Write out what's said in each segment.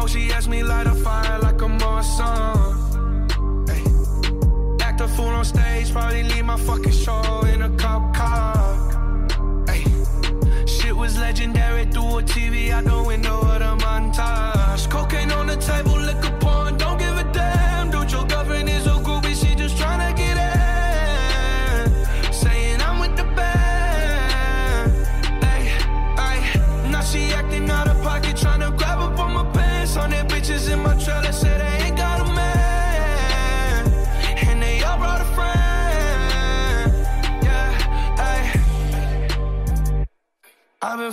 Smoke, she asked me light a fire like a Morrison. Hey, act a fool on stage, probably leave my fucking show in a cop car. Hey, shit was legendary through a TV out the window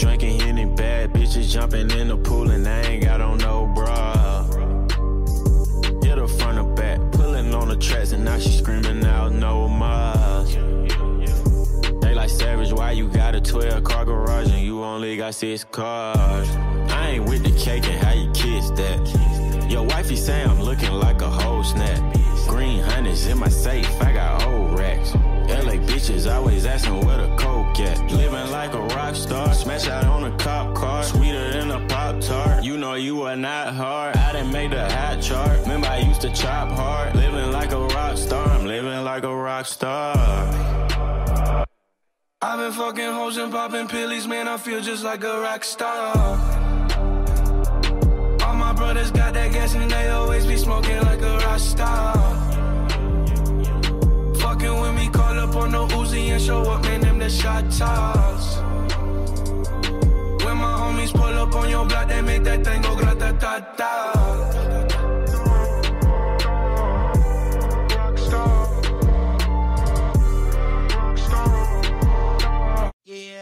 Drinking any bad bitches, jumping in the pool, and I ain't got on no bra. Hit her front or back, pulling on the tracks, and now she screaming out no more. They like savage, why you got a 12 car garage and you only got six cars? I ain't with the cake and chop hard. Living like a rock star, I'm living like a rock star. I've been fucking hoes and popping pillies, man. I feel just like a rock star. All my brothers got that gas and they always be smoking like a rock star. Fucking with me, call up on the Uzi and show up, man. Them the shot toss. When my homies pull up on your block, they make that thing go grata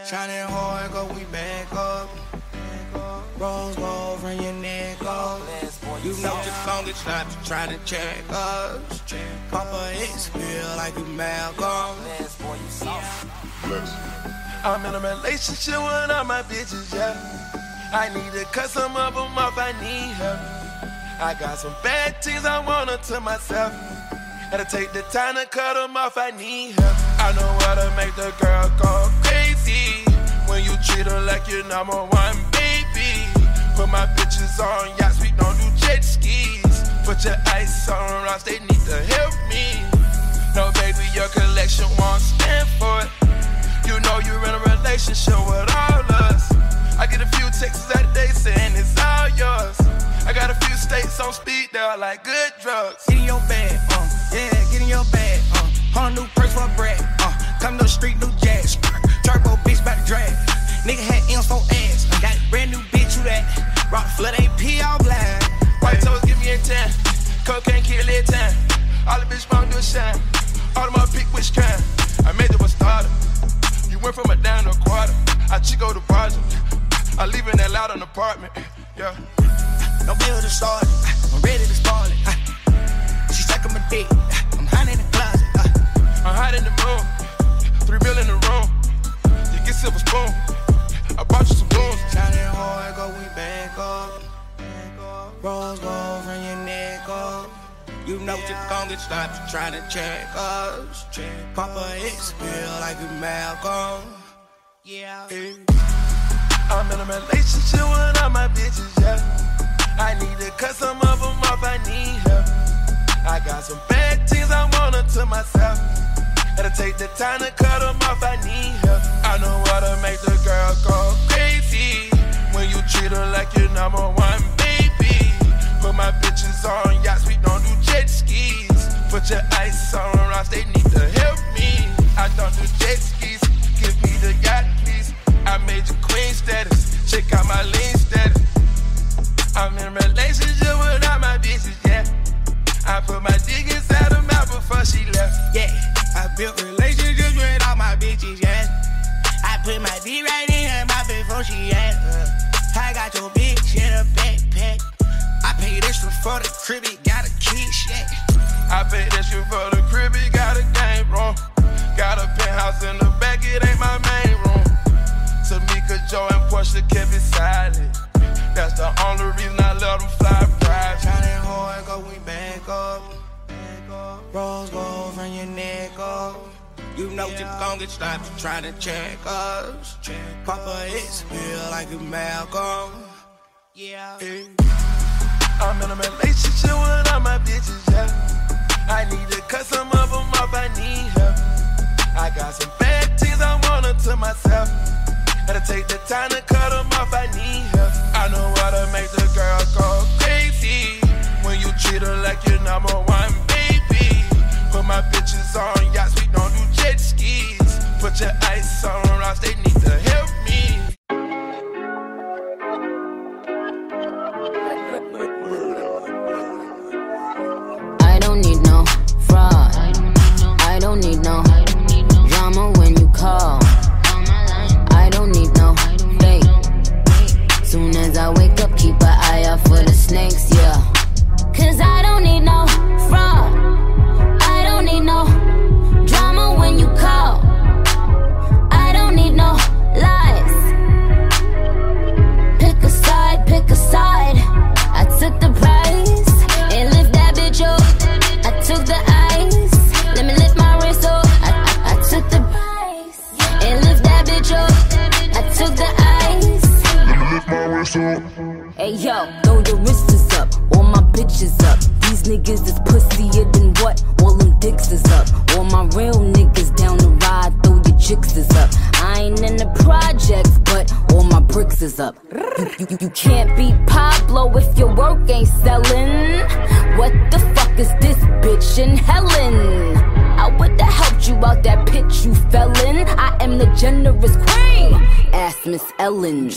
Shining hard, go we back up. Rose gold from your neck up. You know the longest time you try to check us. Papa X feel like you Malcolm. I'm in a relationship with all my bitches, yeah. I need to cut some of them off, I need help. I got some bad things I want to tell myself. Gotta take the time to cut them off, I need help. I know how to make the girl go crazy. When you treat her like your number one baby. Put my bitches on yachts, we don't do jet skis. Put your ice on rocks, they need to help me. No, baby, your collection won't stand for it. You know you're in a relationship with all us. I get a few texts out day saying it's all yours. I got a few states on speed, they're like good drugs. In your bag, uh, yeah, get in your bag, uh. Whole new purse for a bread, uh. Come to the street, new jazz. Turbo bitch about to drag. Nigga had M's for ass. I Got brand new bitch, who that? Rock flood AP all black. White toes give me a 10. Cocaine kill it 10. All the bitch want do is shine. All of my pick which kind. I made you a starter. You went from a down to a quarter. I chico the project. I live in that loud an apartment. Yeah. No bill to start it. I'm ready to start it. She sucking my dick. I'm hiding in the closet. Uh. I'm hiding in the room. Three mil in the room. You get silver spoon. I bought you some booze. Shining hard, go we back up. Rose gold from your neck up. You know the longest stop you trying to check us. Check Papa X feel like you Malcolm. Yeah. I'm in a relationship with all my bitches, yeah. I need to cut some of them off, I need help. I got some bad things I wanna to myself. Gotta take the time to cut them off, I need help. I know how to make the girl go crazy. When you treat her like your number one baby. Put my bitches on yachts, we don't do jet skis. Put your ice on rocks, they need to help me. I don't do jet skis, give me the yacht, please. I made you queen status, check out my lean status. I'm in relationship with all my bitches, I put my dick inside her mouth before she left. Yeah, I built relationships with all my bitches, yeah. I put my dick right in her mouth before she asked. Uh, I got your bitch in a backpack. I paid extra for the crib, it got a kid, yeah. I paid extra for the crib, it got a game room. Got a penthouse in the back, it ain't my main room. Tamika, Joe, and Portia kept it silent. That's the only reason I let them fly private. Shining hard, go we back up. Rose gold from your neck up. You know you gon' get stopped trying to check us. Check Papa it's feel like a Malcolm. Yeah. I'm in a relationship with all my bitches, yeah. I need to cut some of them off, I need help. I got some bad things I want to myself. Gotta take the time to cut them off, I need help. Know how to make the girl go crazy. When you treat her like your number one baby. Put my bitches on yachts, we don't do jet skis. Put your ice on rocks, they need to help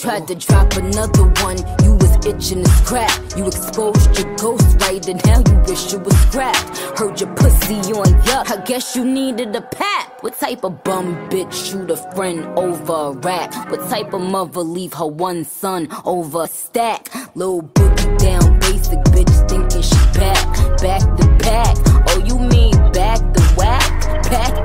Tried to drop another one, you was itching to scrap. You exposed your ghost right, and now you wish you was scrapped. Heard your pussy on yuck. I guess you needed a pap. What type of bum bitch shoot a friend over a rat? What type of mother leave her one son over a stack? Little boogie down basic bitch thinking she back, back to back. Oh, you mean back to whack, back?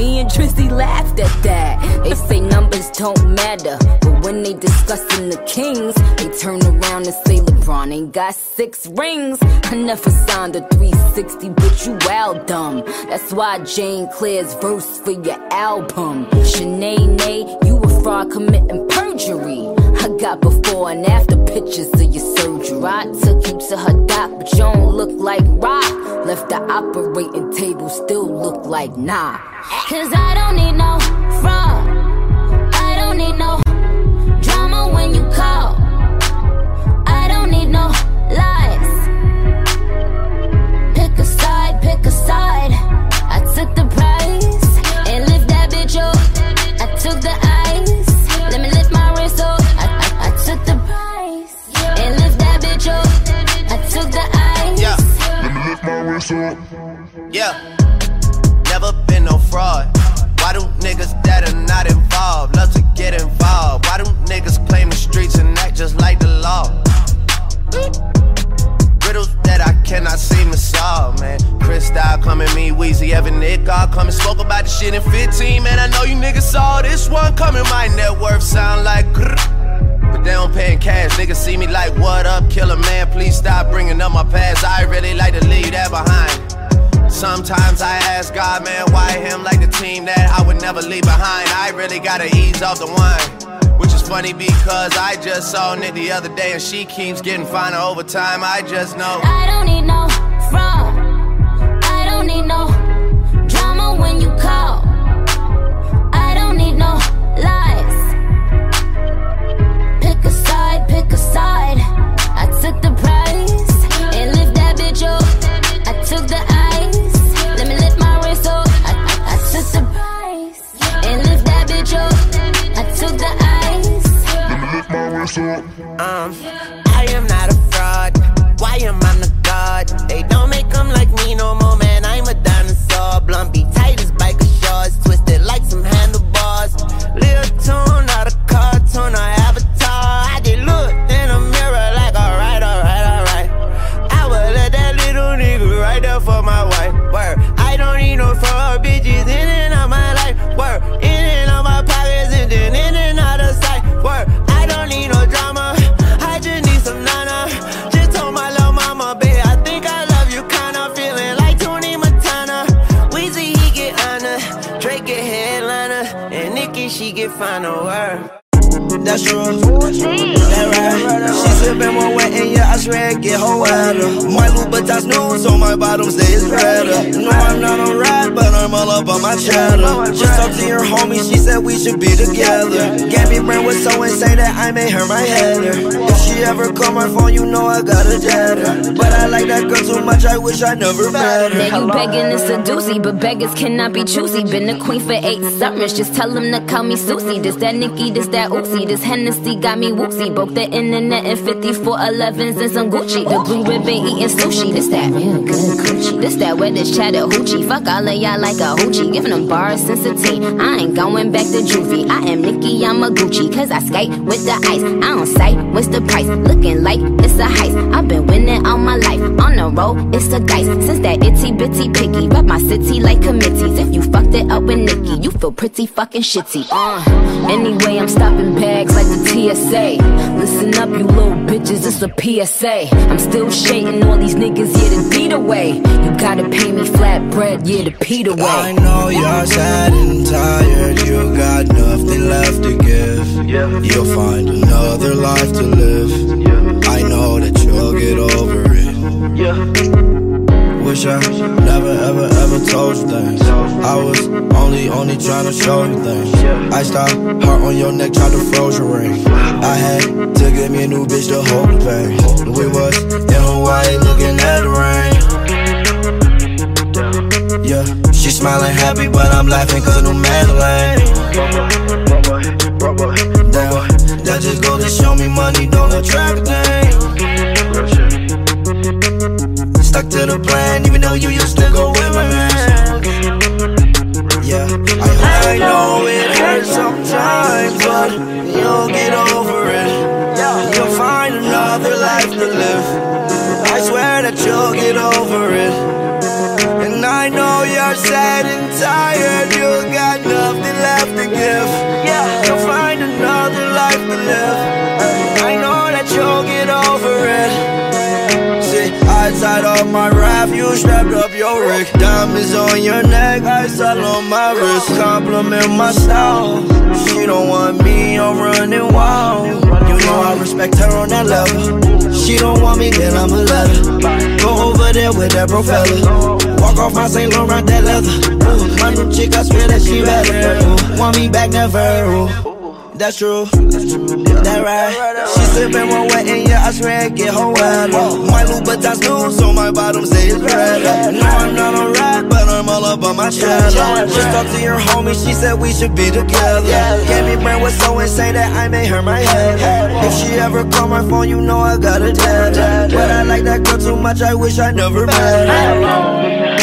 Me and Trizzy laughed at that. They say numbers don't matter, but when they discussing the Kings, they turn around and say LeBron ain't got six rings. I never signed a 360, but you wild dumb. That's why Jane Claire's verse for your album. Shanae, you a fraud committing perjury. Got before and after pictures of your surgery. I took you to her doc, but you don't look like rock. Left the operating table, still look like nah. Cause I don't need no fraud. I don't need no really gotta ease off the wine. Which is funny because I just saw Nick the other day and she keeps getting finer over time. I just know. I don't need no get final word. That's true. That right. She sippin' more wet and yeah, I swear it get her wetter. My Louboutins new, so my bottoms they is redder. No, I'm not a rat, but I'm all up on my cheddar. Just talked to your homie, she said we should be together. Gabby Brand was so insane that I made her my header. If she ever call my phone, you know I got a jetter. But I like that girl too much, I wish I never met her. Now you begging to seduce me, but beggars cannot be choosy. Been a queen for eight summers, just tell them to call me Susie. This that Nikki, this that This Hennessy got me woozy. Broke the internet in 54 11s and some Gucci. The blue ribbon eating sushi, this that real good coochie. This that wet this Chattahoochee. Fuck all of y'all like a hoochie. Giving them bars since a teen. I ain't going back to juvie. I am Nikki, I'm a Gucci. Cause I skate with the ice. I don't sight, what's the price? Looking like it's a heist. I've been winning all my life. On the road, it's a dice. Since that itty bitty picky. Rep my city like committees. If you fucked it up with Nikki, you feel pretty fucking shitty. Uh, anyway, I'm stopping bags like the TSA. Listen up, you little bitches, it's a PSA. I'm still shading all these niggas, yeah, the beat away. You gotta pay me flat bread, yeah, the Pete I know you're sad and tired, you got nothing left to give. You'll find another life to live. I know that you'll get over it. Wish never ever ever told you things. I was only only trying to show you things. I stopped heart on your neck, tried to froze your ring. I had to get me a new bitch to hold the pain. We was in Hawaii looking at the rain. Yeah, she smiling happy, but I'm laughing cause knew Madeline. Damn, that just go to show me money don't attract things. To the plan, even though you used to go with my man. Yeah, I, I know it hurts sometimes, but you'll get over it. You'll find another life to live. I swear that you'll get over it. And I know you're sad and tired, you got nothing left to give. You'll find another life to live. Tied up my raft, you strapped up your rig. Diamonds on your neck, ice all on my wrist. Compliment my style. She don't want me, I'm running wild. You know I respect her on that level. She don't want me, then I'ma. Go over there with that bro fella. Walk off my St. Laurent, that leather. Ooh, my new chick, I swear that she better. Ooh, want me back, never. Ooh. That's true. That right. She sippin' one wet and yeah, I swear it get her wetter. My Louboutins new, so my bottoms they is redder. No, I'm not a rat, but I'm all up on my cheddar. Just talked to your homie, she said we should be together. Gave me brain was so insane that I made her my head. If she ever call my phone, you know I got a dead. But I like that girl too much, I wish I never met her.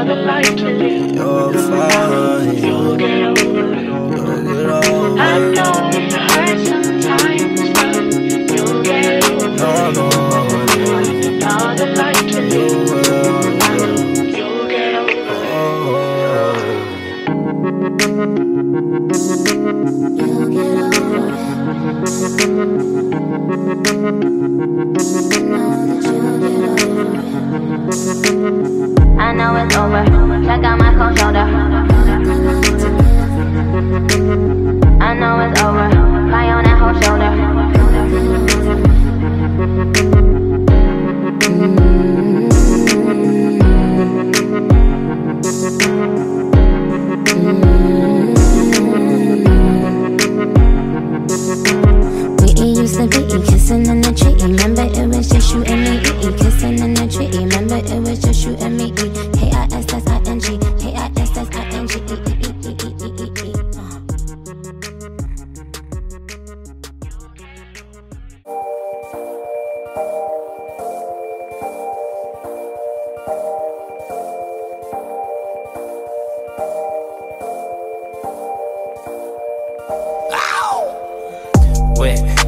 You're fine. You'll get over it. I know I know it's over. Check out my cold shoulder. I know it's over. Fly on that whole shoulder. 会。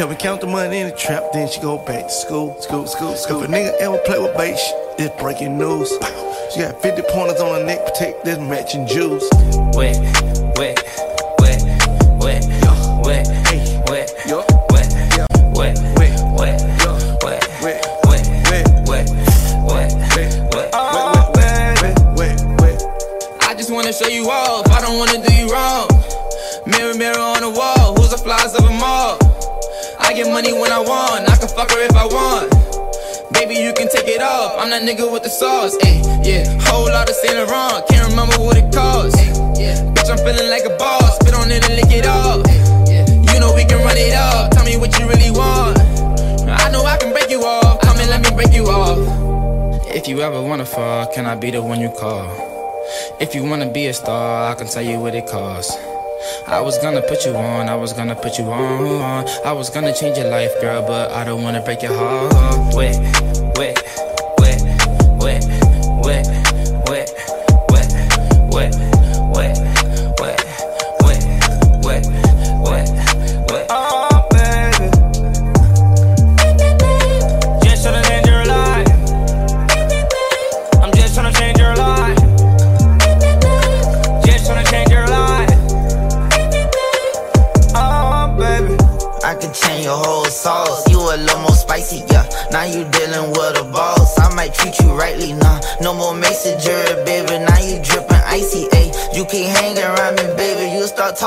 Help me count the money in the trap, then she go back to school. School, school, school. If a nigga ever play with bait, it's breaking news. She got 50 pointers on her neck, protect this matching juice. Wait. it off. I'm that nigga with the sauce. Ay, yeah, whole lot of Saint Laurent. Can't remember what it cost. Ay, yeah. Bitch, I'm feeling like a boss. Spit on it and lick it off. Yeah. You know we can run it up. Tell me what you really want. I know I can break you off. Come and let me break you off. If you ever wanna fall, can I be the one you call? If you wanna be a star, I can tell you what it costs. I was gonna put you on, I was gonna put you on. I was gonna change your life, girl, but I don't wanna break your heart. Wait.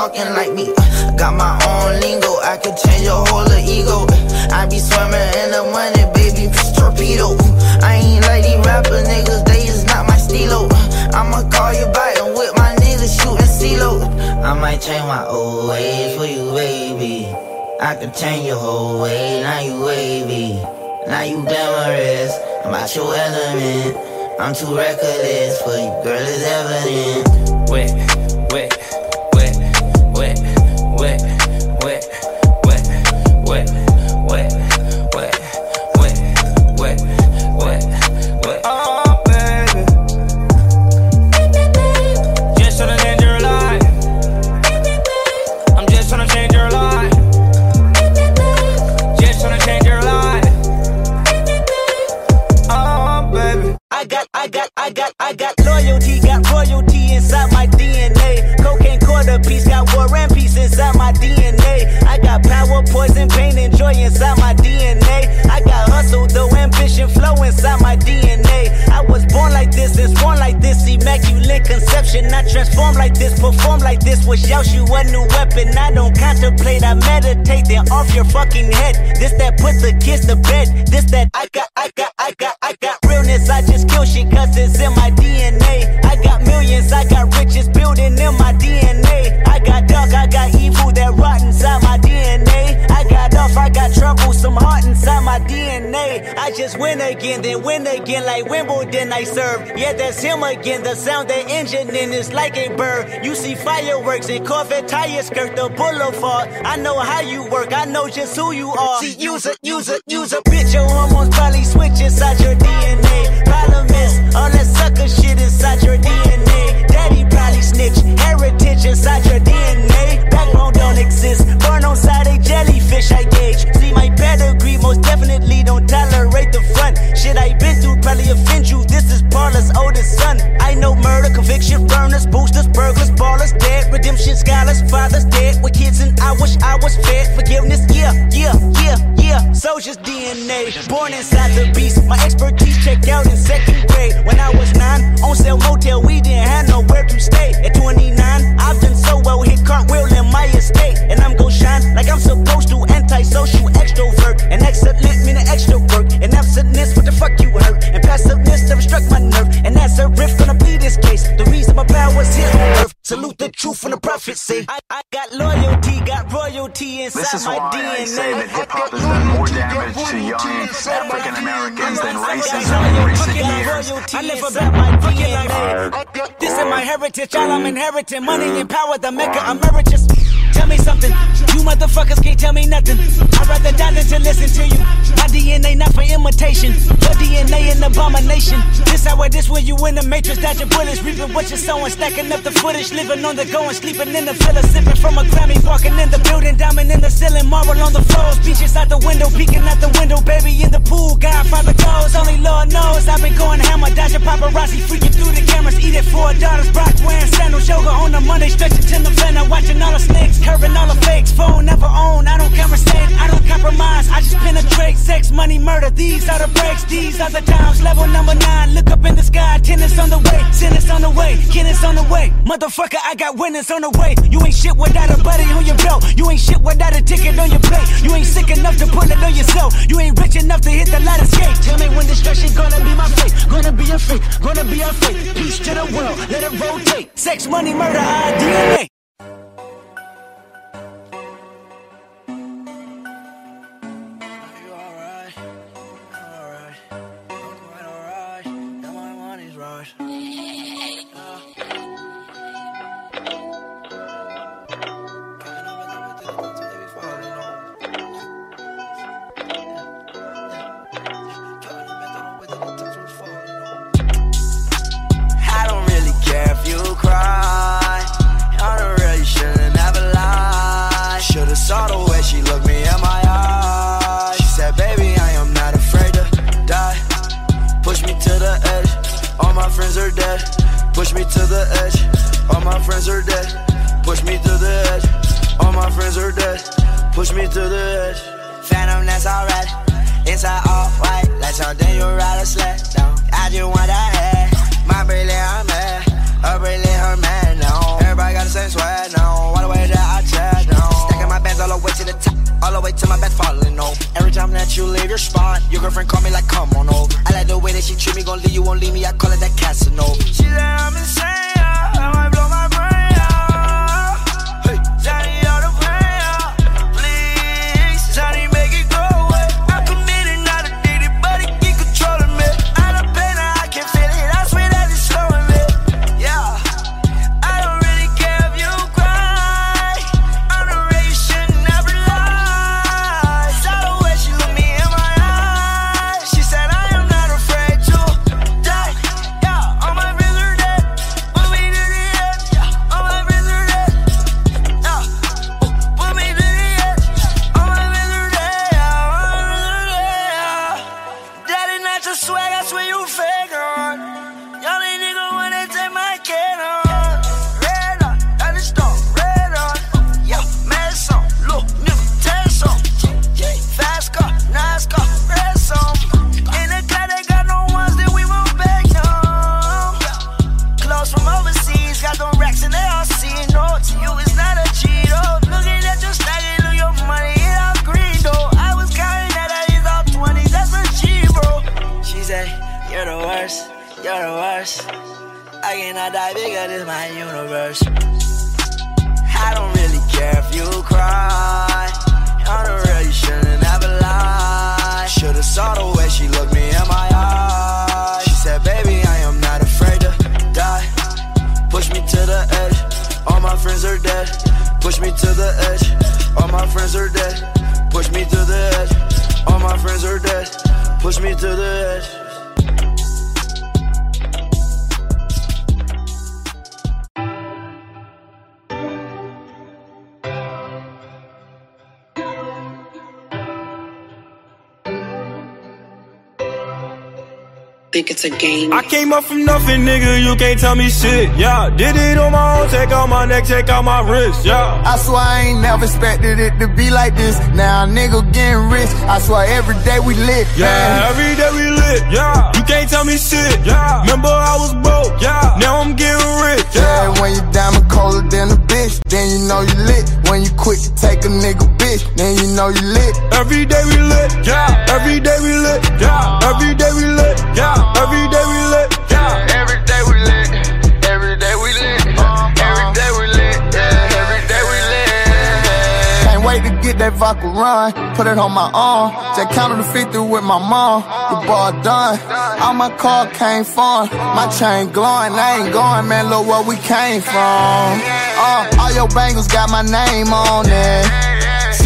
talking like me. Uh, got my own lingo, I could change your whole ego. I be swimming in the money, baby, torpedo. I ain't like these rapper niggas, they is not my stilo. Uh, I'ma call you back and with my niggas shooting CeeLo. I might change my old ways for you, baby. I could change your whole way, now you wavy. Now you glamorous, I'm out your element. I'm too reckless for you, girl, it's evident. Wait. off your fucking head. This that put the kids to bed. This that just win again, then win again like Wimbledon I serve. Yeah, that's him again. The sound the engine in is like a bird. You see fireworks and Corvette tires skirt the boulevard. I know how you work, I know just who you are. See, use a, use a, use a bitch. Your hormones probably switch inside your DNA. Problem is, all that sucker shit inside your DNA. Daddy probably snitch, heritage inside your DNA. Backbone don't exist, born on side a jellyfish I gauge. See my pedigree, most definitely don't front. Shit I been through probably offend you. Oldest son. I know murder, conviction, burners, boosters, burglars, ballers, dead, redemption, scholars, fathers dead with kids, and I wish I was fed. Forgiveness, yeah, yeah, yeah, yeah. Soldier's DNA, born inside the beast. My expertise checked out in second grade when I was nine. On sale motel, we didn't have nowhere to stay. At 29, I've done so well, hit cartwheel in my estate, and I'm gon' shine like I'm supposed to. Antisocial extrovert, and excellent meaning extra work, and absentness, what the fuck you hurt, and passiveness never struck my nerve, and that's a riff gonna be this case. The reason my power's here on earth. Salute the truth from the prophecy. I, I got loyalty, got royalty inside This is my why DNA. I say that hip hop has done more damage to young African Americans than racism in recent years. I live about my DNA. This is my heritage, all I'm inheriting. Money and power, the mecca emeritus. Tell me something, you motherfuckers can't tell me nothing. I'd rather die than to listen to you. My DNA not for imitation, your DNA an abomination. This how this where you in the matrix, dodging bullets, reaping what you're sowing, stacking up the footage, living on the go and sleeping in the villa, sipping from a Grammy, walking in the building, diamond in the ceiling, marble on the floors, beaches out the window, peeking out the window, baby in the pool, Godfather goes, only Lord knows I've been going hammer, dodging paparazzi, freaking through the cameras, eat it for daughters, Brock wearing sandals, yoga on the Monday, stretching to the November, watching all the snakes, curving all the fakes, phone never own, I don't conversate, I don't compromise, I just penetrate, sex, money, murder, these are the breaks, these are the times, level number nine, look up in the sky, tennis on the way, tennis on the way, tennis on the way, motherfucker, I got winners on the way, you ain't shit without a buddy on your belt, you ain't shit without a ticket on your plate, you ain't sick enough to put it on yourself, you ain't rich enough to hit the ladder skate, tell me when destruction gonna be my fate, gonna be a fate, gonna be a fate, peace to the world, let it rotate, sex, money, murder, our DNA. The edge. All my friends are dead. Push me to the edge. All my friends are dead. Push me to the edge. Phantom, that's alright. Inside all white, like something you ride a sled down. I just want that head. My bracelet, I'm mad. Her bracelet, her man now. Everybody got the same swag now. All the way that I All the way to my bed falling over. Every time that you leave your spot, your girlfriend call me like, come on over. I like the way that she treat me, gon' leave you, won't leave me. I call it that Casanova. She said I'm insane. I blow my up from nothing, nigga, you can't tell me shit, yeah. Did it on my own, take out my neck, take out my wrist, yeah. I swear I ain't never expected it to be like this. Now nigga getting rich, I swear every day we lit, yeah. Man. Every day we lit, yeah. You can't tell me shit, yeah. Remember I was broke, yeah. Now I'm getting rich, yeah. yeah when you diamond colder than a bitch, then you know you lit. When you quit to take a nigga bitch, then you know you lit. Every day we lit, yeah. Every day we lit, yeah. Every day we lit, yeah. Every day we lit, yeah. Every day we lit. Every day we lit. Every day we lit. Yeah. Every day we lit. Can't wait to get that vodka run. Put it on my arm. Just counted the 50 with my mom. The ball done. All my car came from. My chain glowing. I ain't going, man. Look where we came from. Uh, all your bangles got my name on it.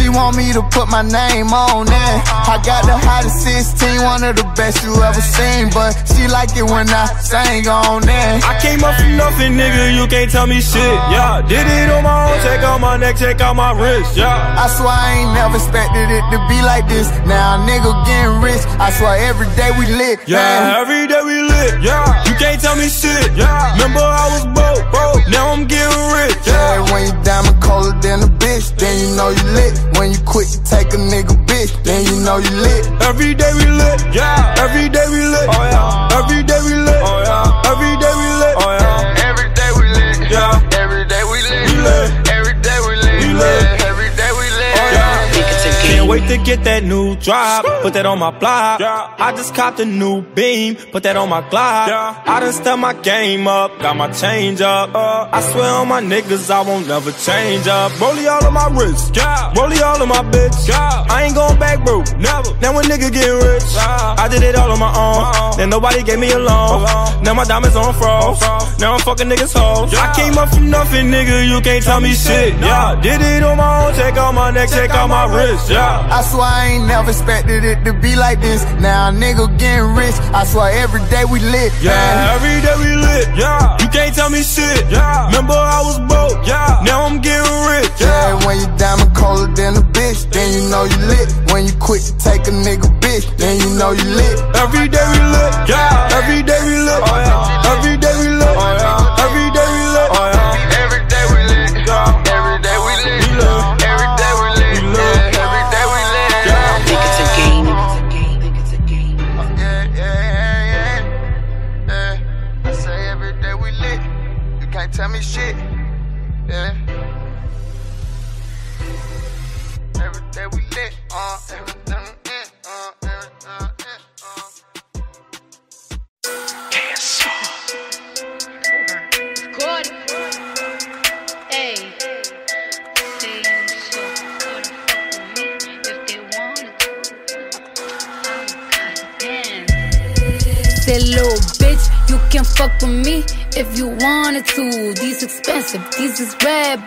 She want me to put my name on it. I got the hottest 16, one of the best you ever seen. But she like it when I sang on it. I came up from nothing, nigga, you can't tell me shit. Yeah, did it on my own, check out my neck, check out my wrist. Yeah, I swear I ain't never expected it to be like this. Now nigga getting rich. I swear every day we lit. Yeah, man. every day we lit. Yeah, you can't tell me shit. Yeah, remember I was broke, broke. Now I'm getting rich. Yeah, yeah when you diamond colder than a bitch, then you know you lit. When you quit to take a nigga bitch, then you know you lit. Every day we lit, yeah. Every day we lit, oh yeah. Every day we lit, oh yeah. Every day we lit, oh yeah. Every day we lit, yeah. Every day we lit, we lit. To get that new drop, put that on my block. I just copped a new beam, put that on my Glock. I done step my game up, got my change up. Uh, I swear on my niggas, I won't never change up. Rollie all of my wrist. Rollie all of my bitch. I ain't going back, bro, never. Now a nigga get rich. I did it all on my own. Uh-oh. Then nobody gave me a loan. Now my diamonds on froze. Now I'm fucking niggas hoes. I came up from nothing, nigga, you can't tell me shit, yeah. Did it on my own, take out my neck, take out my wrist, yeah. I swear I ain't never expected it to be like this. Now nigga getting rich. I swear every day we lit. Yeah, man. every day we lit. Yeah, you can't tell me shit. Yeah, remember I was broke. Yeah, now I'm getting rich. Yeah, yeah when you diamond colder than a bitch, then you know you lit. When you quit to take a nigga bitch, then you know you lit. Every day we lit. Yeah, every day we lit. Oh yeah, every day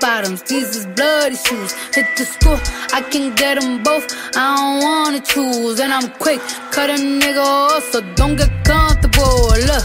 bottoms, these is bloody shoes. Hit the school, I can get them both. I don't wanna choose, and I'm quick, cut a nigga off, so don't get comfortable. Look,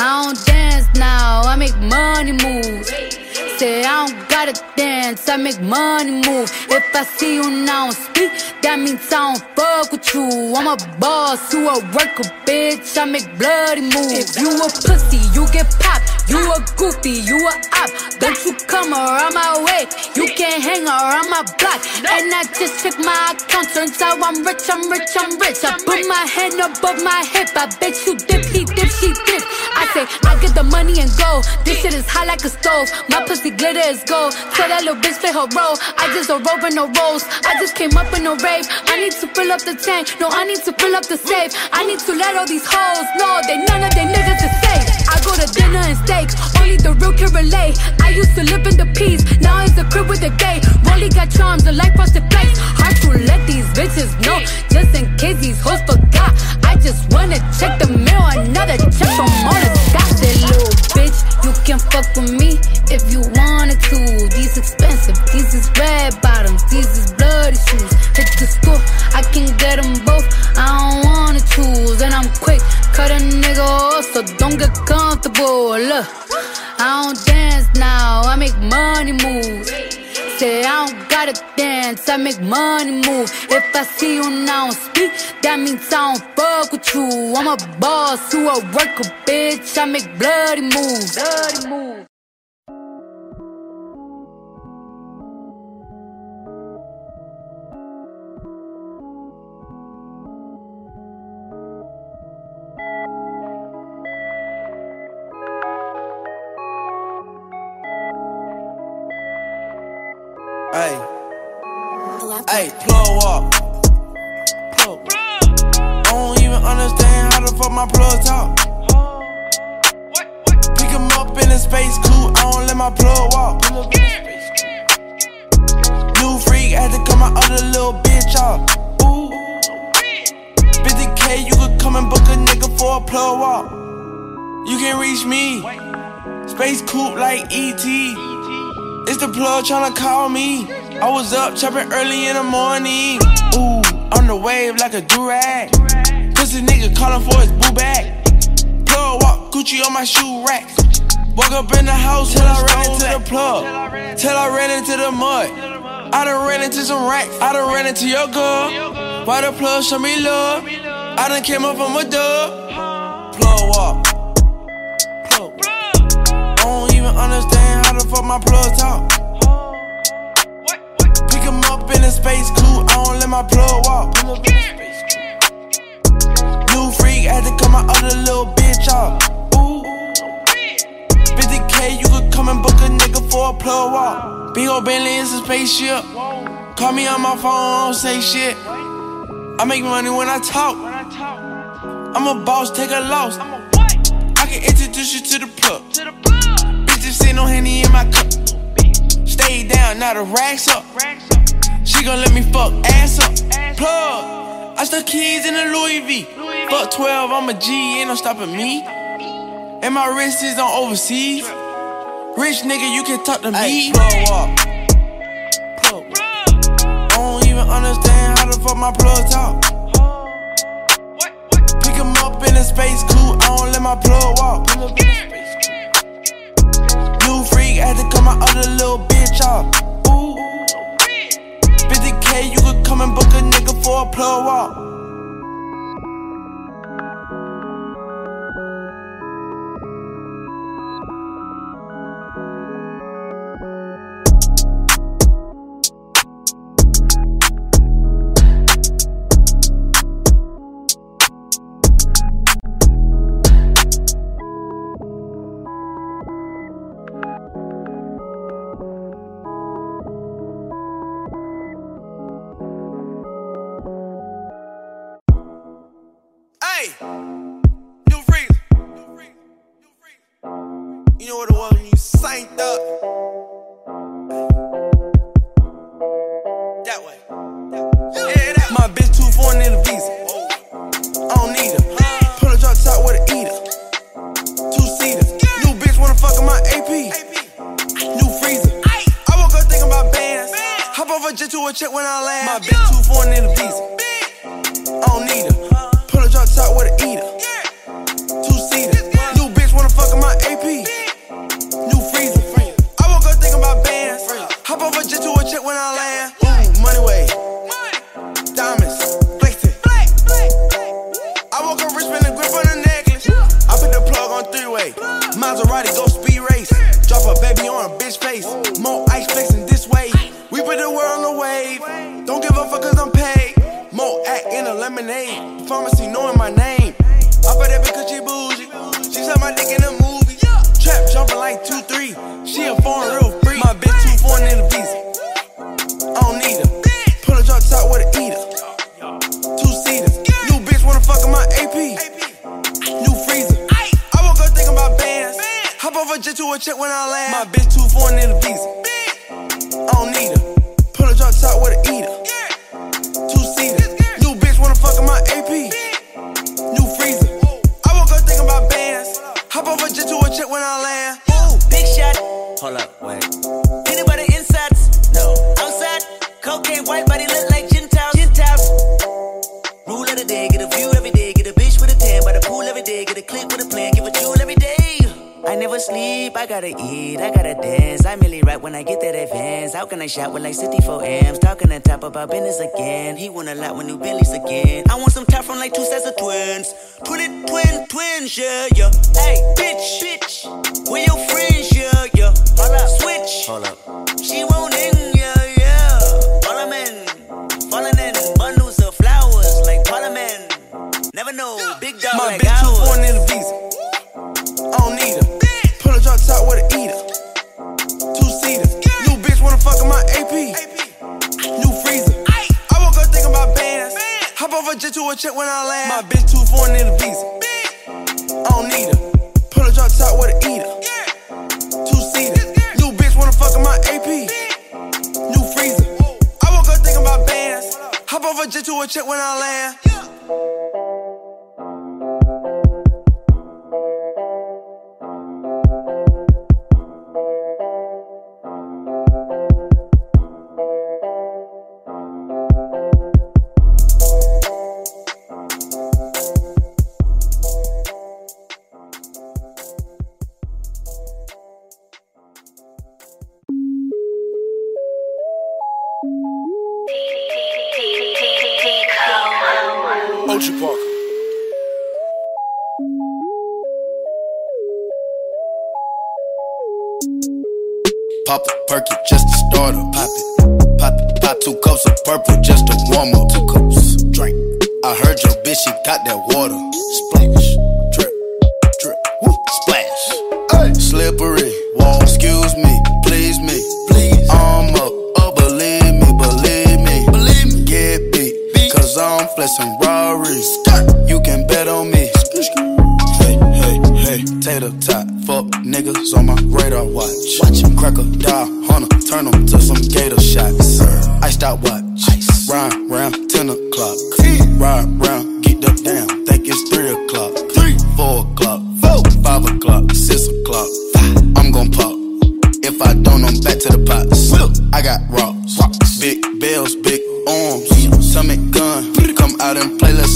I don't dance now, I make money moves. Say I don't gotta dance, I make money move. If I see you now speak, that means I don't fuck with you. I'm a boss, you a worker, bitch. I make bloody moves. If you a pussy, you get popped. You a goofy, you a op. Don't you come around my way. You can't hang around my block. And I just check my account. Turns out I'm rich, I'm rich, I'm rich. I put my hand above my hip. I bet you dip, he dip, she dip. I say, I get the money and go. This shit is hot like a stove. My pussy glitter is gold. Tell that little bitch play her role. I just don't roll and no rolls. I just came up in a rave. I need to fill up the tank. No, I need to fill up the safe. I need to let all these hoes know they none of they niggas is safe. I go to dinner and steaks. Only the real can relate. I used to live in the peace. Now it's the crib with the gay. Rolly got charms, the life frosted place. Hard to let these bitches know. Just in case these hoes forgot. I just wanna check the mail. Another check from all the got that little bitch. You can fuck with me if you wanted to. These expensive, these is red bottoms, these is bloody shoes. Hit the school, I can get them both. I don't wanna choose, and I'm quick. Cut a nigga off, so don't get comfortable. Look, I don't dance now, I make money moves. Say I don't gotta dance, I make money move. If I see you now speak, that means I don't fuck with you. I'm a boss, you a worker, bitch. I make bloody moves. Bloody moves. Hey, plug up. Plug. I don't even understand how the fuck my plug talk. Pick him up in a space coupe, I don't let my plug walk. New freak had to cut my other little bitch off. Ooh. 50k, you could come and book a nigga for a plug walk. You can reach me. Space coupe like ET. It's the plug tryna call me. I was up chopping early in the morning. Ooh, on the wave like a durag. Pussy nigga calling for his boo bag. Plug walk, Gucci on my shoe rack. Woke up in the house till I ran into the plug. Till I ran into the mud. I done ran into some racks. I done ran into your girl. Why the plug show me love? I done came up from a dub. Plug walk. Plug. I don't even understand how the fuck my plug talk. Up in a space coupe, I don't let my plug walk. New freak had to cut my other little bitch off. Ooh. 50k, you could come and book a nigga for a plug walk. Big ol' Bentley is a spaceship. Call me on my phone, I don't say shit. I make money when I talk. I'm a boss, take a loss. I can introduce you to the plug. Bitches sit no henny in my cup. Stay down, now the racks up. She gon' let me fuck ass up. Plug. I stuck keys in a Louis V. Fuck 12, I'm a G, ain't no stopping me. And my wrist is on overseas. Rich nigga, you can talk to me. Plug up. Plug. I don't even understand how the fuck my plug talk. Pick him up in a space coupe, I don't let my plug walk. Freak had to cut my other little bitch off. Ooh. 50k, you could come and book a nigga for a plug walk. Of. Twin, twin, twins, yeah, yeah. Hey, bitch, bitch. Where your friends, yeah, yeah. Hold up, switch. Hold up. She won't in, yeah, yeah. Parliament, falling in bundles of flowers like Parliament. Never know, big dog My like bitch Hop off a jet to a check when I land. My bitch too foreign in the visa. I don't need her. Pull a drop top with a eater. Two seaters. New bitch wanna fuck in my AP. New freezer. I woke up thinking about bands. Hop off a jet to a check when I land.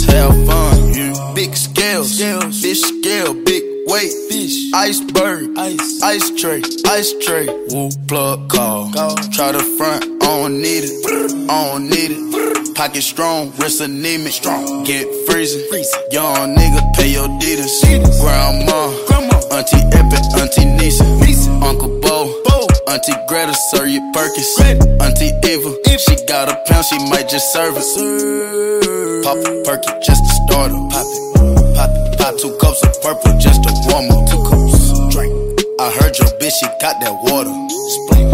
Let's have fun. Big scales, fish scale, big weight. Fish. Iceberg, ice, ice tray, ice tray. Woo, plug call. call. Try the front, I don't need it. I don't need it. Pocket strong, wrist anemic. Strong. Get freezing. freezing. Young nigga, pay your deeders. Grandma, Auntie Epic, Auntie Nisa, Uncle Bo, Auntie Greta, Sir you Perkins, Auntie Eva, she got a pound, she might just serve it. Pop a perky just to start her. Pop it, pop it, pop two cups of purple just to warm up. Two cups, drink. I heard your bitch, she got that water.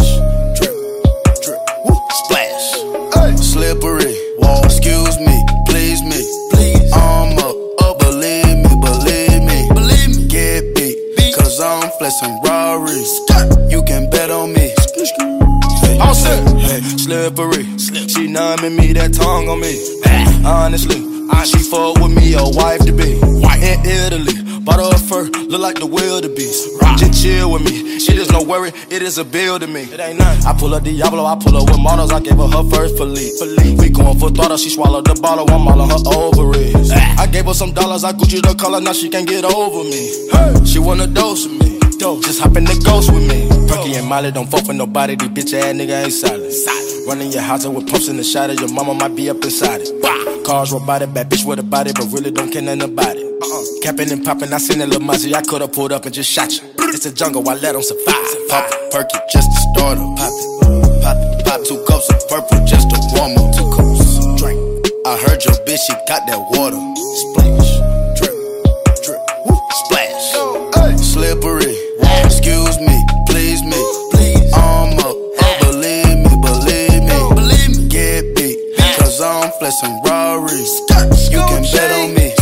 I'm flexing Rari. You can bet on me. All set. Hey, slippery. She numbing me, that tongue on me. Honestly, I she fuck with me, a wife to be. In Italy, bought her a fur, look like the wildebeest. Just chill with me. She just know worry, it is a bill to me. It ain't nothing. I pull up Diablo, I pull up with models, I gave her her first Philippe. We going for throttle, she swallowed the bottle, I'm all on her ovaries. I gave her some dollars, I Gucci the color, now she can't get over me. She wanna dose with me. Just hop in the ghost with me. Perky and Molly don't fuck with nobody, these bitch ass nigga ain't solid. Running your house and with pumps in the shot your mama might be up inside it. Cars robotic, bad bitch with a body, but really don't care nothing about it. Uh-uh. Capping and popping, I seen a little Mozzie, I could've pulled up and just shot you. It's a jungle, I let them survive. Pop it, perky, just to start up. Pop it, pop it, pop two cups of purple just to warm up. Two cups, drink. I heard your bitch, she got that water. Splash, excuse me, please me. Please. I'm up, oh, believe me, believe me. Believe me. Get beat, cause I'm flexing Rarries. You can bet on me.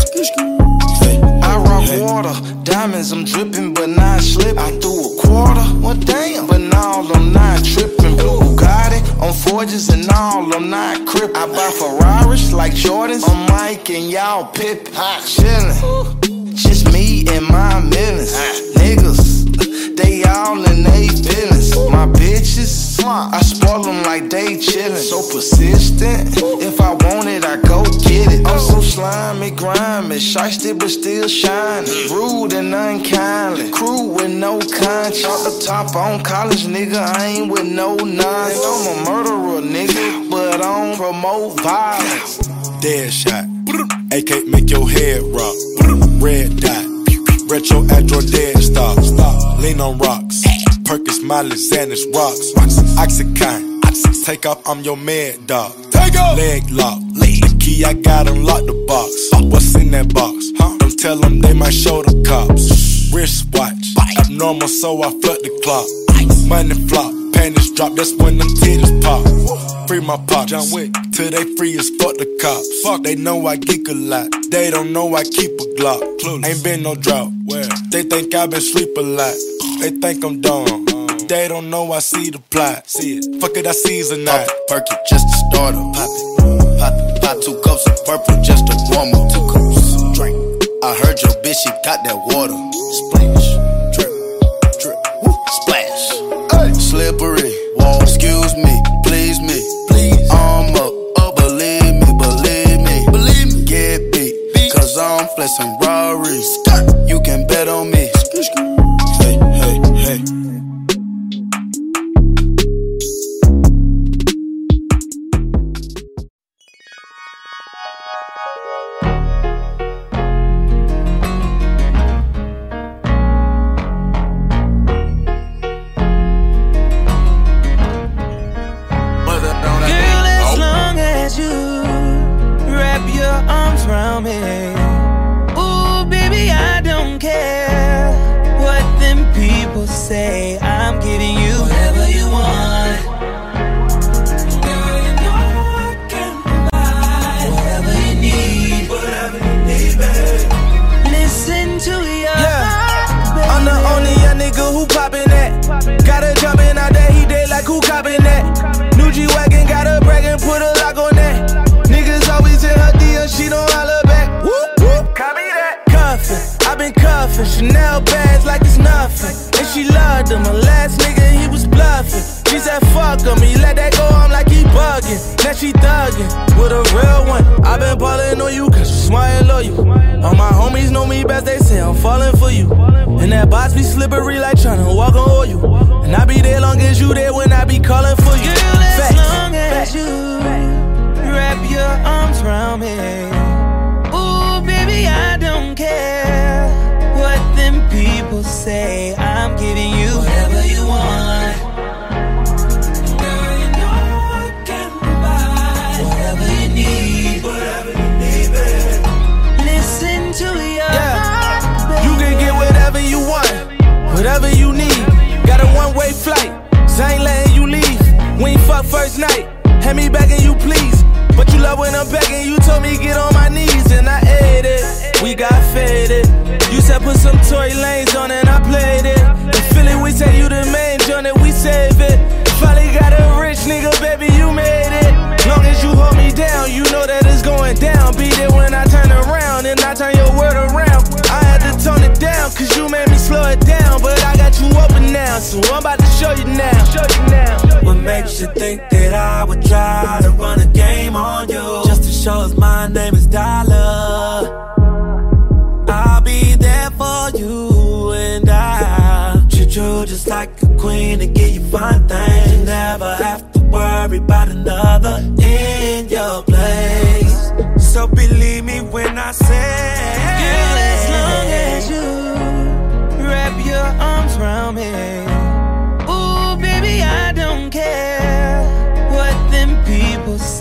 I rock water, diamonds, I'm dripping, but not slipping. I threw a quarter, well damn, but now I'm not tripping. Blue Bugatti on forges and all, I'm not crippin'. I buy Ferraris like Jordans, I'm Mike and y'all Pippin. Chillin', just me and my millions. Niggas, all in they feelings. My bitches, I spoil them like they chillin'. So persistent, if I want it, I go get it. I'm so slimy, grimy, shiesty but still shining. Rude and unkindly, crew with no conscience. Off the top on college, nigga, I ain't with no nonsense. I'm a murderer, nigga, but I don't promote violence. Dead shot. AK make your head rock. Red dot. Retro your dead stop. Lean on rocks. Perkins, Miley, Xanax, rocks. Oxycontin. Take off, I'm your mad dog. Take off. Leg lock. The key, I got unlock the box. What's in that box? Huh? Don't tell them they might show the cops. Wrist Wristwatch. Abnormal, so I flood the clock. Money flop. Panties drop, that's when them titties pop. Free my pop, John Wick, till they free as fuck the cops. Fuck, they know I geek a lot. They don't know I keep a Glock. Ain't been no drought. Where? They think I been sleep a lot. They think I'm dumb. Uh-huh. They don't know I see the plot. See it. Fuck it, I season that. Perky just to start up. Pop it. Pop it. Pop two cups of purple just to warm up. Two cups. Drink. I heard your bitch, she got that water. Slippery. Whoa. Excuse me. Please me. Please. I'm up. Oh, believe me. Believe me. Believe me. Get beat. Cause I'm flexing Rarries. Chanel bags like it's nothing. And she loved him, her last nigga, he was bluffing. She said, fuck him, he let that go, I'm like he bugging. Now she thuggin' with a real one. i been ballin' on you, cause you smart and loyal. All my homies know me best, they say I'm falling for you. And that box be slippery like tryna walk on you. And I be there long as you there when I be calling for you. Girl, as long as you wrap your arms around me. Ooh, baby, I don't care what people say. I'm giving you whatever you want. Girl, you know I can provide whatever you need. Whatever you need, baby. Listen to your heart, You can get whatever you want, whatever you need. Got a one-way flight, so I ain't letting you leave. We ain't fuck first night, hand me back and you please. But you love when I'm begging, you told me get on my knees and I ate it we got faded. You said put some Tory Lanez on and I played it. In Philly we say you the main joint and we save it. Finally got a rich nigga, baby, you made it. Long as you hold me down, you know that it's going down. Be there when I turn around and I turn your word around. I had to tone it down, cause you made me slow it down. But I got you open now, so I'm about to show you now. Show you now. What makes you think that I would try to run a game on you? Just to show us my name is Dollar. just like a queen and give you fine things. You never have to worry about another in your place. So believe me when I say, girl, as long as you wrap your arms around me. Ooh, baby, I don't care what them people say.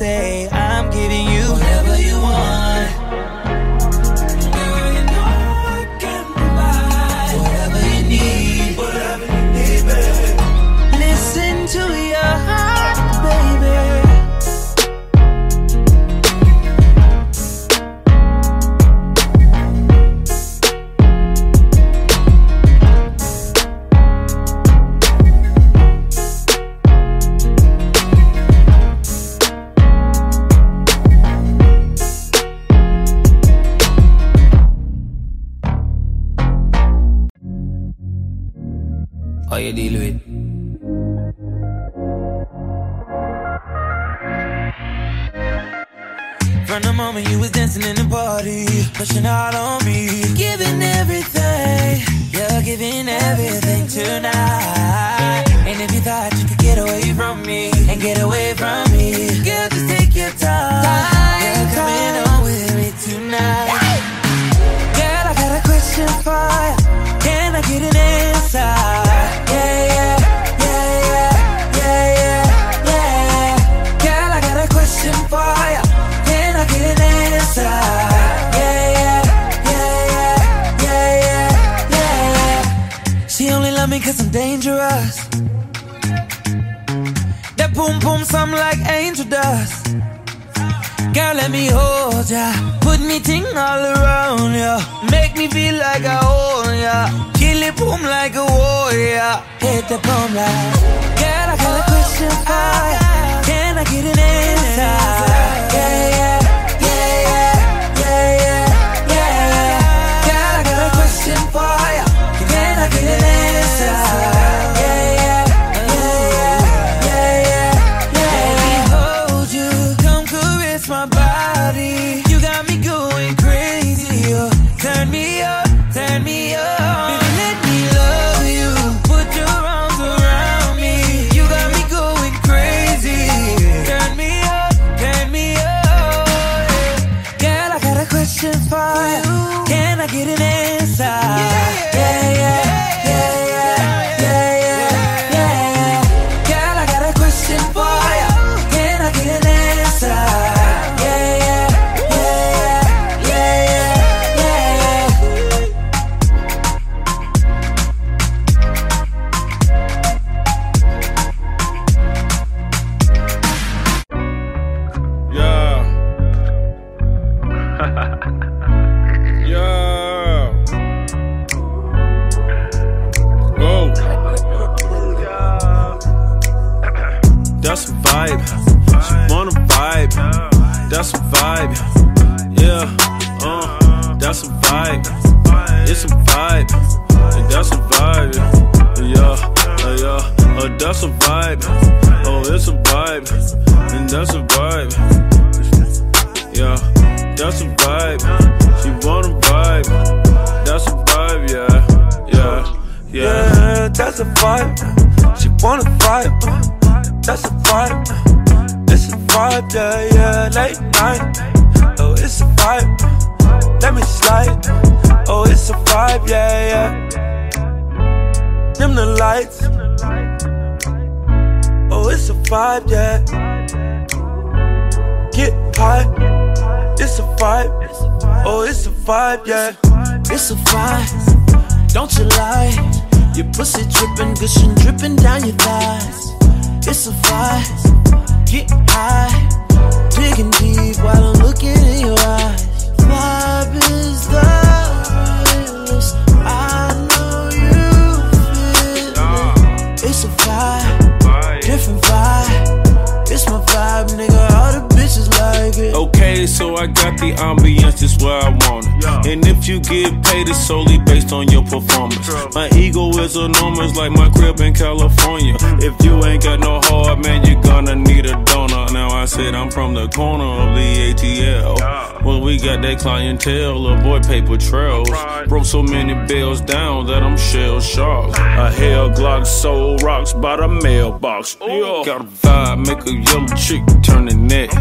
Is enormous, like my crib in California. If you ain't got no heart, man, you're gonna need a donor. Now I said I'm from the corner of the ATL. Well, we got that clientele, little boy paper trails. Broke so many bills down that I'm shell shocked. A hell Glock soul rocks by the mailbox. Got a vibe, make a yellow chick turn the neck.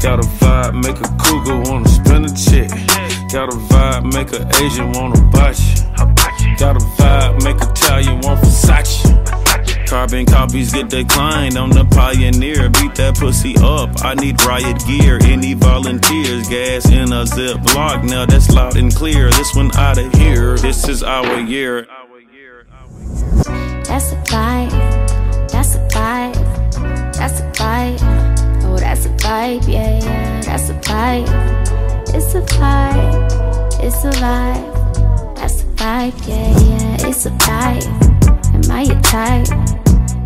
Got a vibe, make a cougar wanna spin a check. Got a vibe, make a Asian wanna bite you. Got a vibe, make Italian want Versace. Carbon copies get declined. I'm the pioneer. Beat that pussy up. I need riot gear. Any volunteers? Gas in a zip block. Now that's loud and clear. This one out of here. This is our year. That's a vibe. That's a vibe. That's a vibe. Oh, that's a vibe. Yeah, yeah. That's a vibe. It's a vibe. It's a vibe. Vibe. Yeah, yeah. It's a vibe. Am I your type?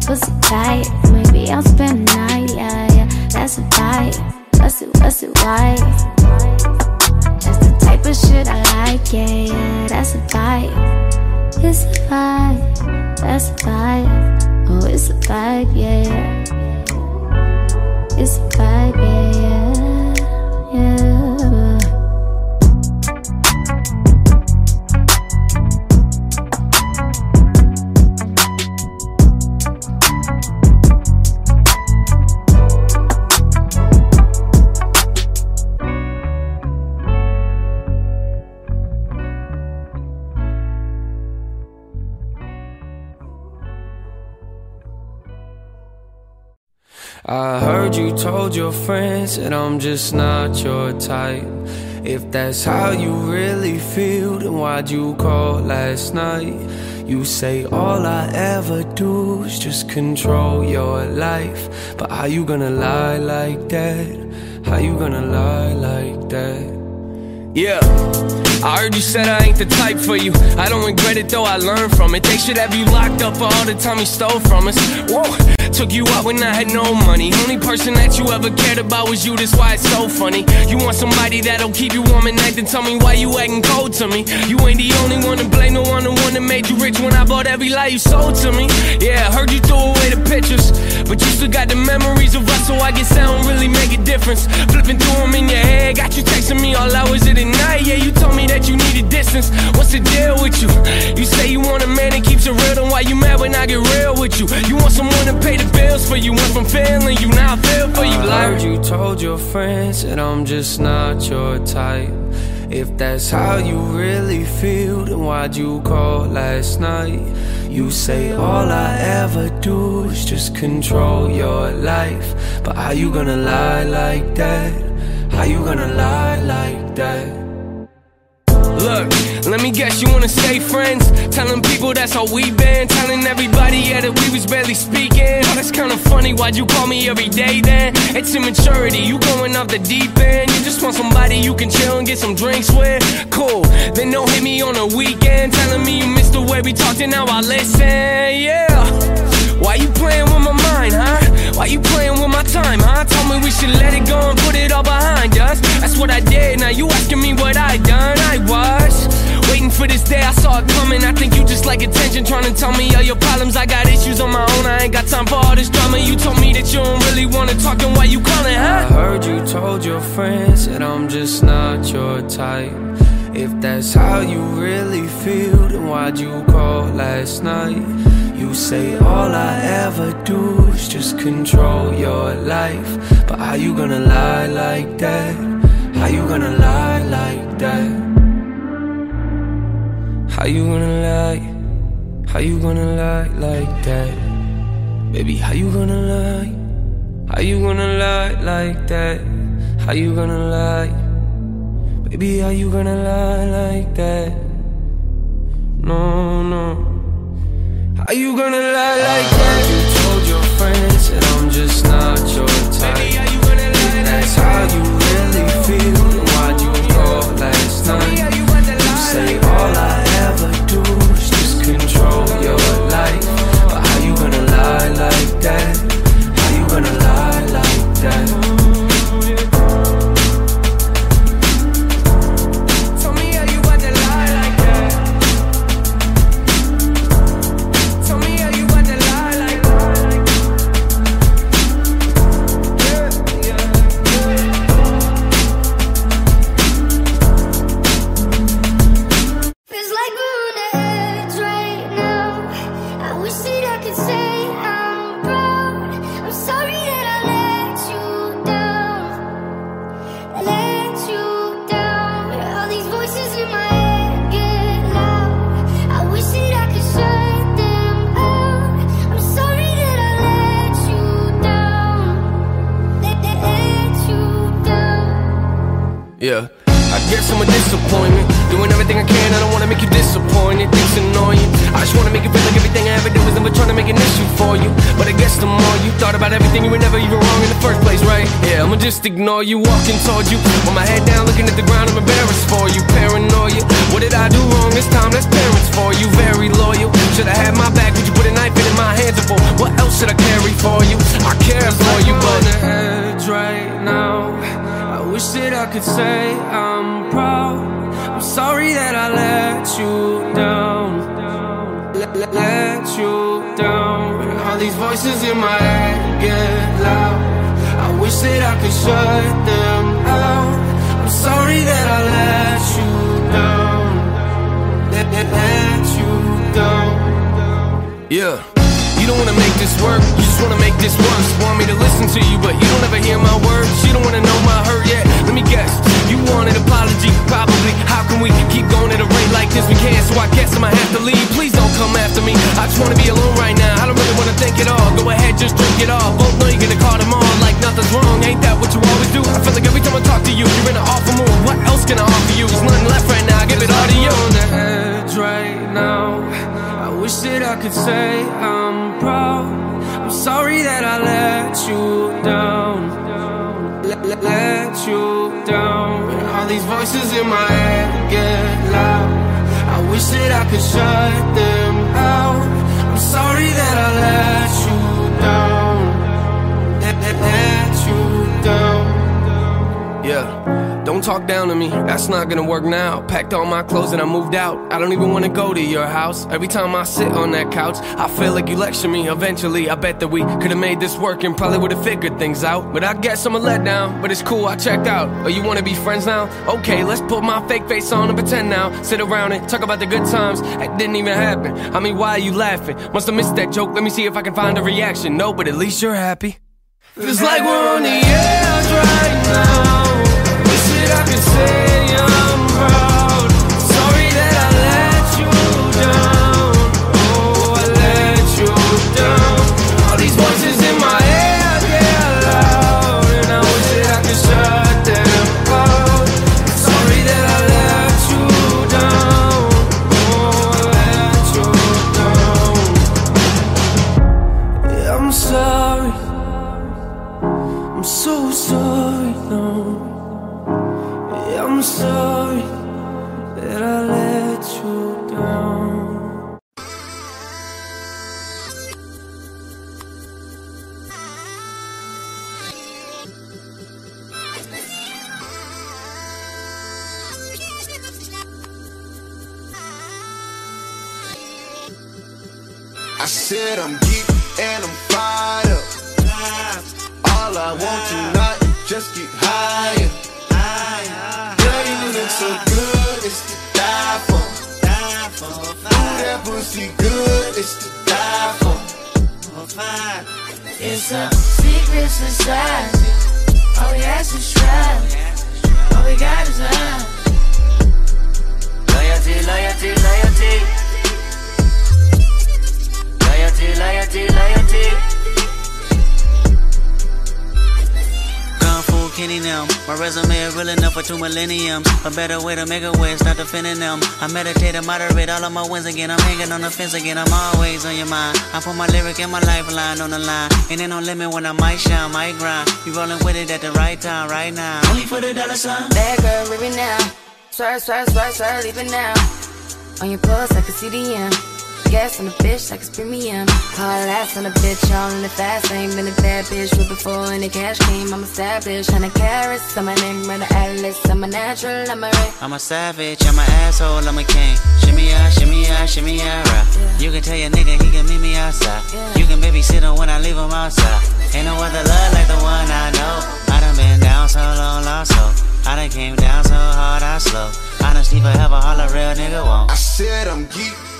Pussy tight. Maybe I'll spend the night. Yeah, yeah. That's a vibe. What's it? What's it? Why? That's the type of shit I like. Yeah, yeah. That's a vibe. It's a vibe, that's a vibe. Oh, it's a vibe, yeah, yeah. It's a vibe, yeah, yeah, yeah. I heard you told your friends that I'm just not your type. If that's how you really feel, then why'd you call last night? You say all I ever do is just control your life. But how you gonna lie like that? How you gonna lie like that? Yeah, I heard you said I ain't the type for you. I don't regret it though, I learned from it. They should have you locked up for all the time you stole from us. Whoa, took you out when I had no money. Only person that you ever cared about was you, that's why it's so funny. You want somebody that'll keep you warm at night, then tell me why you acting cold to me. You ain't the only one to blame, the one the one that made you rich when I bought every lie you sold to me. Yeah, I heard you threw away the pictures, but you still got the memories of us, so I guess that don't really make a difference. Flipping through them in your head, got you texting me all hours of the night. Yeah, you told me that you needed distance. What's the deal with you? You say you want a man that keeps it real, then why you mad when I get real with you? You want someone to pay the bills for you, went from feeling you, now I feel for you. I heard you told your friends that I'm just not your type. If that's how you really feel, then why'd you call last night? You say all I ever do is just control your life. But how you gonna lie like that? How you gonna lie like that? Look, let me guess you wanna stay friends. Telling people that's how we been. Telling everybody, yeah, that we was barely speaking. Oh, that's kinda funny, why'd you call me every day then? It's immaturity, you going off the deep end. You just want somebody you can chill and get some drinks with. Cool, then don't hit me on the weekend. Telling me you missed the way we talked and now I listen, yeah. Why you playing with my mind, huh? Why you playing with my time, huh? Told me we should let it go and put it all behind us. That's what I did. Now you asking me what I done. I was waiting for this day. I saw it coming. I think you just like attention, trying to tell me all your problems. I got issues on my own. I ain't got time for all this drama. You told me that you don't really wanna talk, and why you calling, huh? I heard you told your friends that I'm just not your type. If that's how you really feel, then why'd you call last night? You say all I ever do is just control your life. But how you gonna lie like that? How you gonna lie like that? How you gonna lie? How you gonna lie like that? Baby, how you gonna lie? How you gonna lie like that? How you gonna lie? Baby, how you gonna lie like that? No, no. How you gonna lie like alone right now. I don't really wanna think all. Go ahead, just drink it all. Both know you're gonna call them on like nothing's wrong. Ain't that what you always do? I feel like every time I talk to you, you're in an awful mood. What else can I offer you? There's nothing left right now. I give it all to you. on the edge right now. I wish that I could say I'm proud. I'm sorry that I let you down. Let you down. All these voices in my head get loud. I wish that I could shut them out. Sorry that I let you down. Let, let, let you down. Yeah. Don't talk down to me, that's not gonna work now. Packed all my clothes and I moved out. I don't even wanna go to your house. Every time I sit on that couch, I feel like you lecture me. Eventually, I bet that we could've made this work and probably would've figured things out. But I guess I'm a letdown. But it's cool, I checked out. Oh, you wanna be friends now? Okay, let's put my fake face on and pretend now. Sit around and talk about the good times. That didn't even happen. I mean, why are you laughing? Must've missed that joke. Let me see if I can find a reaction. No, but at least you're happy. Feels like we're on the edge right now. Say Said I'm geek and I'm fired up. All I want tonight is just get higher. Girl, you look so good, it's to die for. Ooh, that pussy good, it's to die for. It's a secret society. All we ask is try. All we got is love. Loyalty, loyalty, loyalty. Loyalty, loyalty, loyalty. Kung Fu Kenny them. My resume is real enough for two millenniums. A better way to make a way, start defending them. I meditate and moderate all of my wins again. I'm hanging on the fence again. I'm always on your mind. I put my lyric and my lifeline on the line. Ain't there no limit when I might shine, might grind. You rolling with it at the right time, right now. Only for the dollar sign. Bad girl, leave it now. Swear, swear, swear, swear, leave it now. On your pulse, I can see the end. Gas on the bitch like it's premium. Hard ass on the bitch, all in the fast lane. Been a bad bitch with before any cash came. I'm established, hundred carats. I'm a name, run the atlas. I'm a natural, I'm a ray. I'm a savage, I'm an asshole, I'm a king. Shimmy out, shimmy out, shimmy out, right. You can tell your nigga he can meet me outside. You can babysit him when I leave him outside. Ain't no other love like the one I know. I done been down so long, lost so. I done came down so hard, I slow. Honesty forever, all a real nigga want. I said I'm geek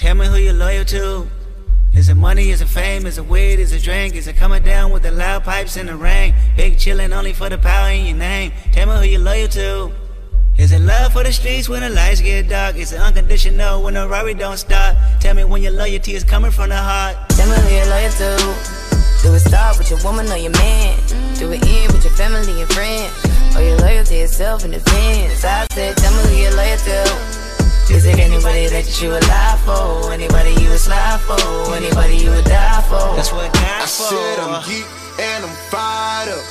Tell me who you're loyal to. Is it money? Is it fame? Is it weed? Is it drink? Is it coming down with the loud pipes in the rain? Big chillin' only for the power in your name. Tell me who you're loyal to. Is it love for the streets when the lights get dark? Is it unconditional when the Rari don't stop? Tell me when your loyalty is coming from the heart. Tell me who you're loyal to. Do it start with your woman or your man? Do it end with your family and friends? Or your loyalty itself in defense? I said, tell me who you're loyal to. Is it anybody that you would lie for? Anybody you would slide for? Anybody you would die for? That's what I said I'm geek and I'm fired up.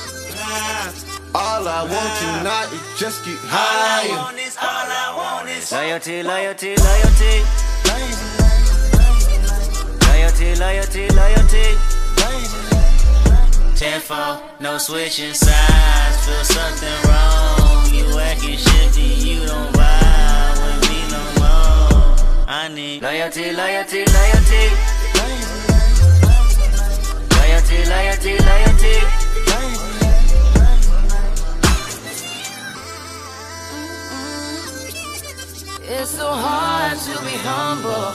All I want tonight is just get higher. Loyalty, loyalty, loyalty. Loyalty, loyalty, loyalty. Tenfold, no switching sides. Feel something wrong. You acting shifty, you don't vibe with me no more. I need loyalty, loyalty, loyalty. Loyalty, loyalty, loyalty. It's so hard to be humble.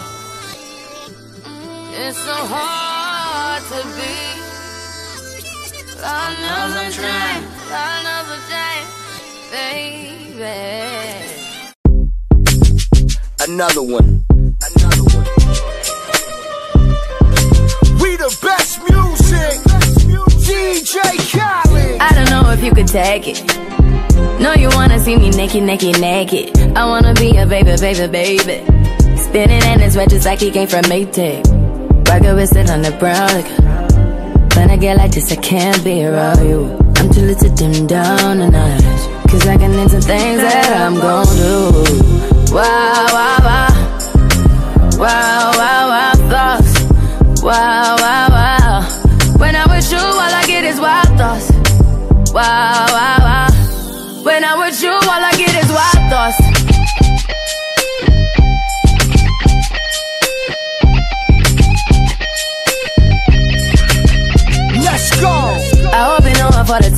It's so hard to be. Lord knows I'm trying. Lord knows I'm trying, baby. Another one. Another one. We the best music. DJ Khaled. I don't know if you could take it. No, you wanna see me naked, naked, naked. I wanna be a baby, baby, baby. Spinning in his red just like he came from Maytag. Rocket with it on the brown. Like, when I get like this, I can't be around you. I'm too little to dim down a notch. Cause I can into things that I'm gon' do. Wow, wow, wow. Wow, wow, wow, thoughts. Wow, wow.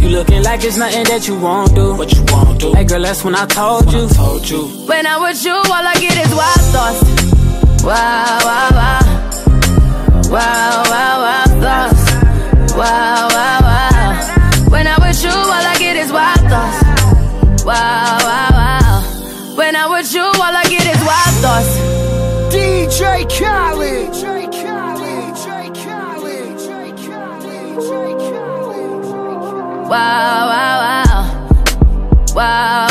You looking like it's nothing that you won't do. What you won't do. Hey girl, that's when I told you. I Told you. When I'm with you, all I get is wild thoughts. Wow, wow, wow. Wow, wow, wow, thoughts. Wow, wow, wow. Wow, wow, wow. Wow,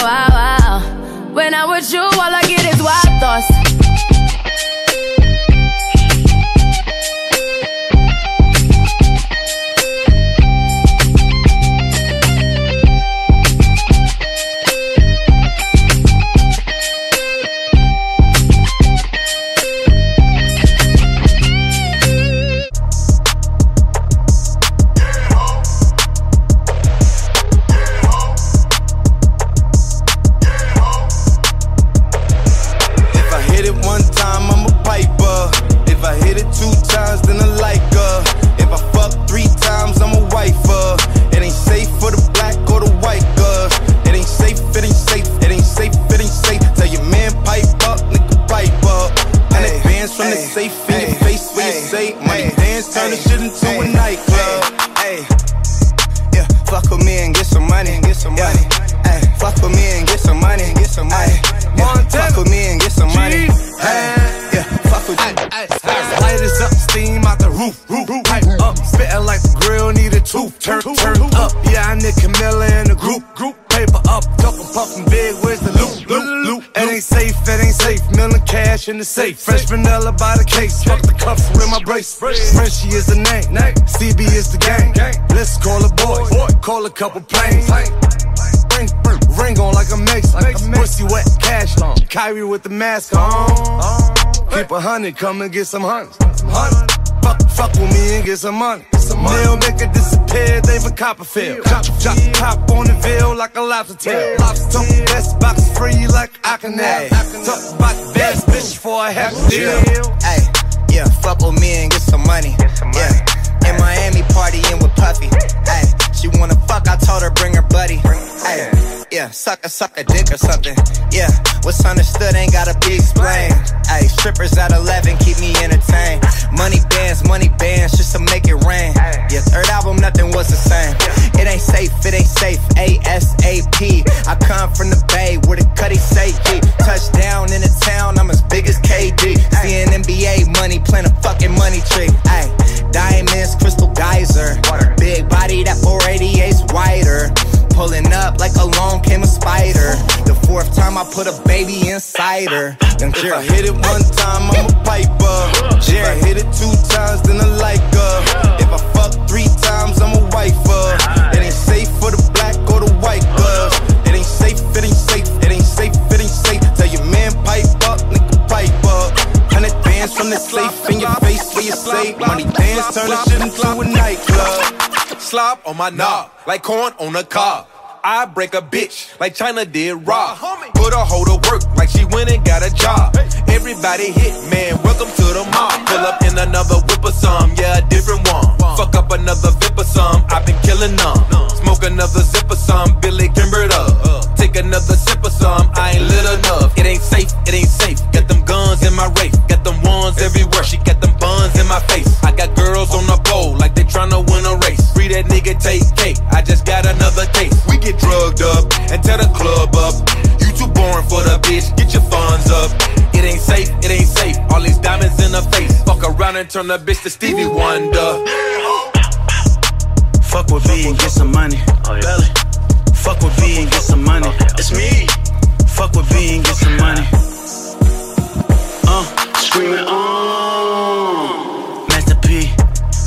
safe. Fresh vanilla by the case. Fuck the cuffs with my brace. Frenchie is the name. CB is the gang. Let's call a boy. Call a couple planes. Ring, ring on like a mace. Pussy wet, cash long. Kyrie with the mask on. Keep a hundred, come and get some hunts. Fuck, fuck with me and get some money. They'll make it disappear, they for Copperfield. Chop, chop, pop on the veil like a lobster tail. Talk best box free like I can have. Talk about the best bitch for a half deal. Hey, yeah, fuck with me and get some money. Yeah, in Miami partying with Puffy. Hey, she wanna fuck, I told her bring her buddy. Hey, yeah, suck a suck a dick or something. Yeah, what's understood ain't gotta be explained. Hey, strippers at 11 keep me entertained. Money bands, money bands, just to make it rain. Yeah, third album, nothing was the same. It ain't safe, it ain't safe. ASAP. I come from the bay where the cutty say. Touchdown in the town, I'm as big as KD. Seeing NBA money, playing a fucking money tree. Ay, diamonds, crystal geyser. Big body, that 488's wider. Pulling up like along came a spider. The fourth time I put a baby inside her. Young If I hit it one time, I'm a piper. If I hit it two times, then I like her. If I fuck three times, I'm a wifer. It ain't safe for the black or the On my knob, like corn on a cob. I break a bitch like China did Rob. Put a hoe to work like she went and got a job. Everybody hit, man, welcome to the mob. Pull up in another whip or some, yeah, a different one. Fuck up another vip or some, I've been killing them. Smoke another zip or some, Billy Kimbered up. Uh. Take another sip or some, I ain't lit enough. It ain't safe, it ain't safe. Got them guns in my race, got them ones everywhere. She got them buns in my face. I got girls on the pole like they tryna win Free that nigga take cake, I just got another case. We get drugged up and tear the club up. You too boring for the bitch, get your funds up. It ain't safe, it ain't safe. All these diamonds in the face. Fuck around and turn the bitch to Stevie Wonder. Fuck with B and get some money. Belly. Fuck with B and get some money. It's me. Fuck with B and get some money. Uh, screaming on.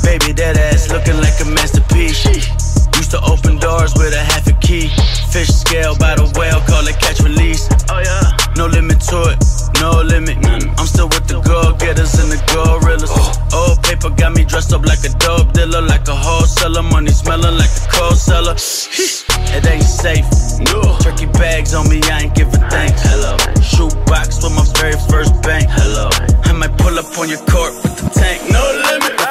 Baby, that ass looking like a masterpiece. Used to open doors with a half a key. Fish scale by the whale, call it catch release. Oh yeah. No limit to it, no limit. I'm still with the go getters and the gorillas. Oh. Old paper got me dressed up like a dope dealer, like a wholesaler. Money smelling like a cold cellar. It ain't safe. No. Turkey bags on me, I ain't giving thanks. Hello. Shoe box with my very first bank. Hello. I might pull up on your court with the tank. No limit.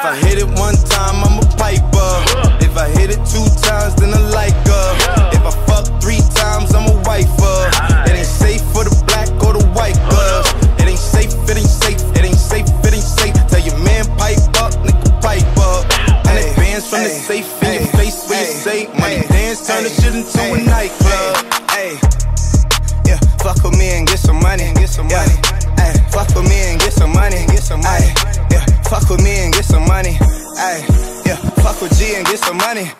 If I hit it one time, I'm a piper. If I hit it two times, then I like her. If I fuck three times, I'm a wifer. It ain't safe for the black or the white girls. It ain't safe, it ain't safe, it ain't safe, it ain't safe. Tell your man pipe up, nigga pipe up. Hundred bands from the safe in your face where you say money dance, turn the shit into a nightclub. Hey, yeah, fuck with me and get some money. Get some money. Hey, fuck with me and get some money. Get some money. Yeah, fuck with me and get some money. Hey, yeah, fuck with G and get some money.